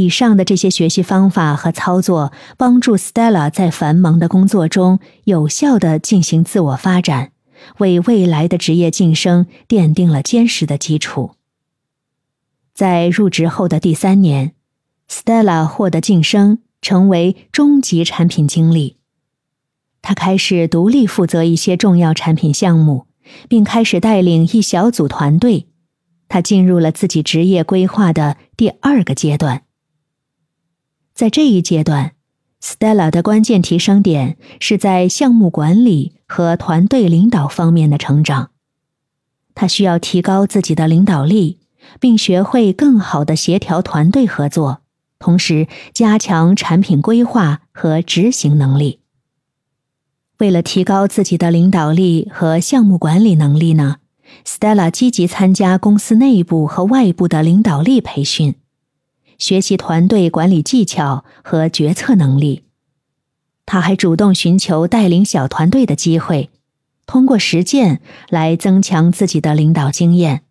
以上的这些学习方法和操作，帮助 Stella 在繁忙的工作中有效的进行自我发展，为未来的职业晋升奠定了坚实的基础。在入职后的第三年，Stella 获得晋升，成为中级产品经理。他开始独立负责一些重要产品项目，并开始带领一小组团队。他进入了自己职业规划的第二个阶段。在这一阶段，Stella 的关键提升点是在项目管理和团队领导方面的成长。他需要提高自己的领导力，并学会更好的协调团队合作，同时加强产品规划和执行能力。为了提高自己的领导力和项目管理能力呢，Stella 积极参加公司内部和外部的领导力培训。学习团队管理技巧和决策能力，他还主动寻求带领小团队的机会，通过实践来增强自己的领导经验。